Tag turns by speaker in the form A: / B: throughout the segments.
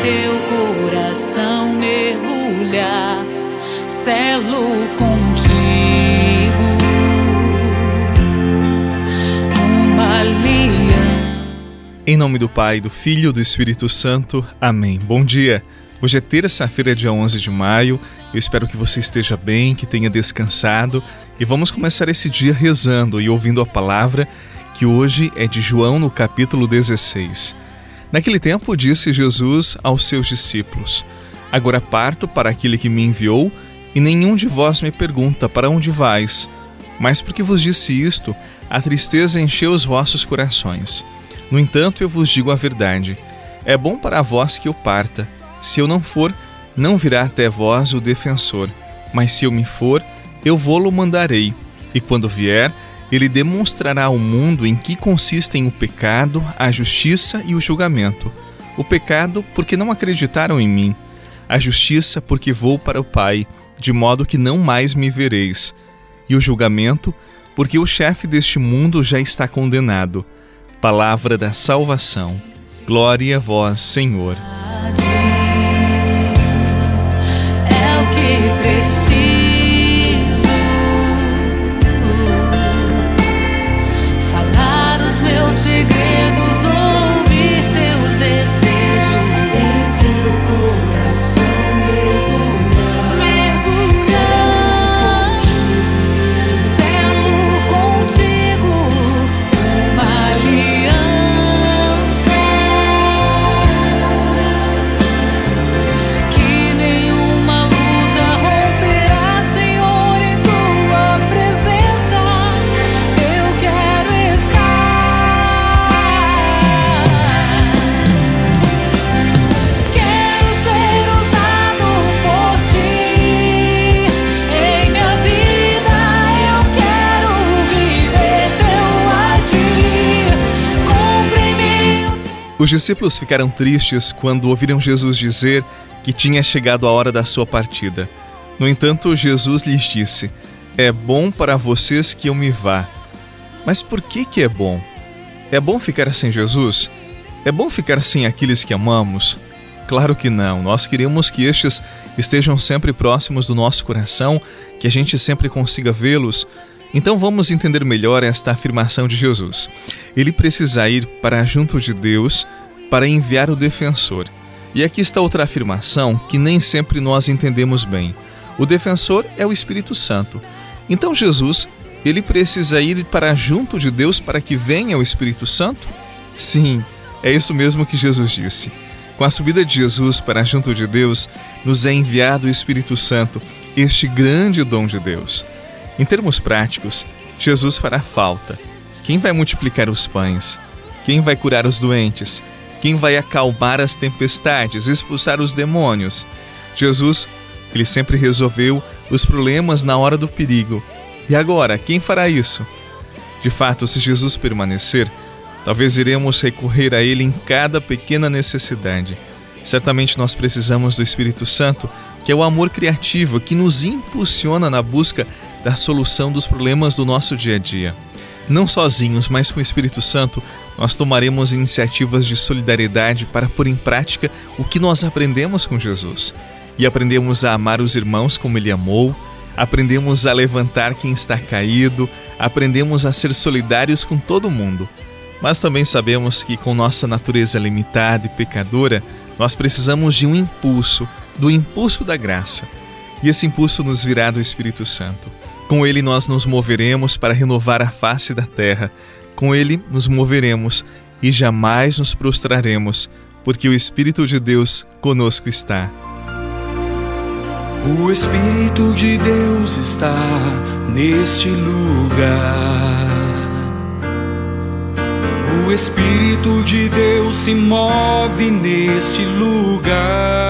A: teu coração mergulhar, selo contigo uma aliança.
B: Em nome do Pai, do Filho e do Espírito Santo. Amém. Bom dia. Hoje é terça-feira, dia 11 de maio. Eu espero que você esteja bem, que tenha descansado e vamos começar esse dia rezando e ouvindo a palavra que hoje é de João no capítulo 16. Naquele tempo disse Jesus aos seus discípulos: Agora parto para aquele que me enviou, e nenhum de vós me pergunta para onde vais. Mas porque vos disse isto, a tristeza encheu os vossos corações. No entanto, eu vos digo a verdade: é bom para vós que eu parta se eu não for, não virá até vós o defensor, mas se eu me for, eu vou-lo mandarei. E quando vier, ele demonstrará ao mundo em que consistem o pecado, a justiça e o julgamento. O pecado, porque não acreditaram em mim. A justiça, porque vou para o Pai, de modo que não mais me vereis. E o julgamento, porque o chefe deste mundo já está condenado. Palavra da salvação. Glória a vós, Senhor. Os discípulos ficaram tristes quando ouviram Jesus dizer que tinha chegado a hora da sua partida. No entanto, Jesus lhes disse: É bom para vocês que eu me vá. Mas por que que é bom? É bom ficar sem Jesus? É bom ficar sem aqueles que amamos? Claro que não. Nós queremos que estes estejam sempre próximos do nosso coração, que a gente sempre consiga vê-los, então vamos entender melhor esta afirmação de Jesus. Ele precisa ir para junto de Deus para enviar o defensor. E aqui está outra afirmação que nem sempre nós entendemos bem. O defensor é o Espírito Santo. Então Jesus, ele precisa ir para junto de Deus para que venha o Espírito Santo? Sim, é isso mesmo que Jesus disse. Com a subida de Jesus para junto de Deus, nos é enviado o Espírito Santo, este grande dom de Deus. Em termos práticos, Jesus fará falta. Quem vai multiplicar os pães? Quem vai curar os doentes? Quem vai acalmar as tempestades, expulsar os demônios? Jesus, ele sempre resolveu os problemas na hora do perigo. E agora, quem fará isso? De fato, se Jesus permanecer, talvez iremos recorrer a Ele em cada pequena necessidade. Certamente nós precisamos do Espírito Santo, que é o amor criativo que nos impulsiona na busca da solução dos problemas do nosso dia a dia. Não sozinhos, mas com o Espírito Santo, nós tomaremos iniciativas de solidariedade para pôr em prática o que nós aprendemos com Jesus. E aprendemos a amar os irmãos como ele amou, aprendemos a levantar quem está caído, aprendemos a ser solidários com todo mundo. Mas também sabemos que, com nossa natureza limitada e pecadora, nós precisamos de um impulso, do impulso da graça. E esse impulso nos virá do Espírito Santo. Com ele nós nos moveremos para renovar a face da terra. Com ele nos moveremos e jamais nos prostraremos, porque o Espírito de Deus conosco está.
C: O Espírito de Deus está neste lugar. O Espírito de Deus se move neste lugar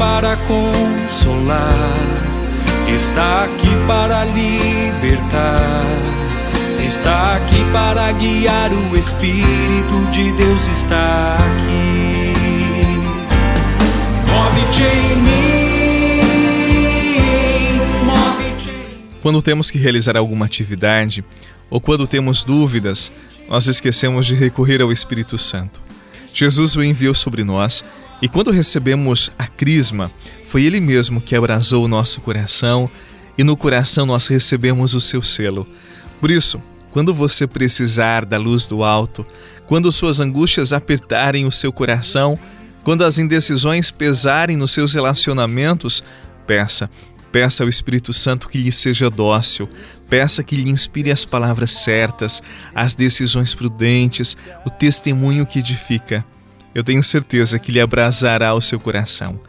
C: para consolar, está aqui para libertar, está aqui para guiar. O Espírito de Deus está aqui. Move-te em mim, move-te.
B: Quando temos que realizar alguma atividade ou quando temos dúvidas, nós esquecemos de recorrer ao Espírito Santo. Jesus o enviou sobre nós e quando recebemos a crisma, foi Ele mesmo que abrasou o nosso coração e no coração nós recebemos o seu selo. Por isso, quando você precisar da luz do alto, quando suas angústias apertarem o seu coração, quando as indecisões pesarem nos seus relacionamentos, peça, peça ao Espírito Santo que lhe seja dócil, peça que lhe inspire as palavras certas, as decisões prudentes, o testemunho que edifica eu tenho certeza que lhe abrasará o seu coração.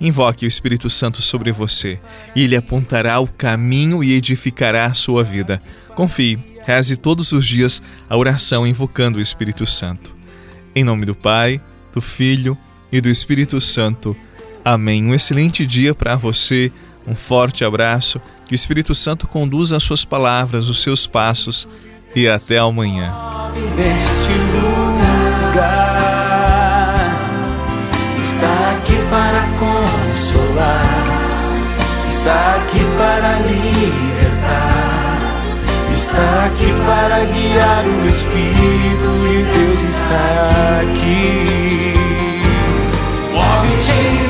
B: Invoque o Espírito Santo sobre você e ele apontará o caminho e edificará a sua vida. Confie, reze todos os dias a oração invocando o Espírito Santo. Em nome do Pai, do Filho e do Espírito Santo. Amém. Um excelente dia para você, um forte abraço, que o Espírito Santo conduza as suas palavras, os seus passos e até amanhã.
C: Para consolar, está aqui para libertar, está aqui para guiar. O Espírito de Deus está aqui. Move-te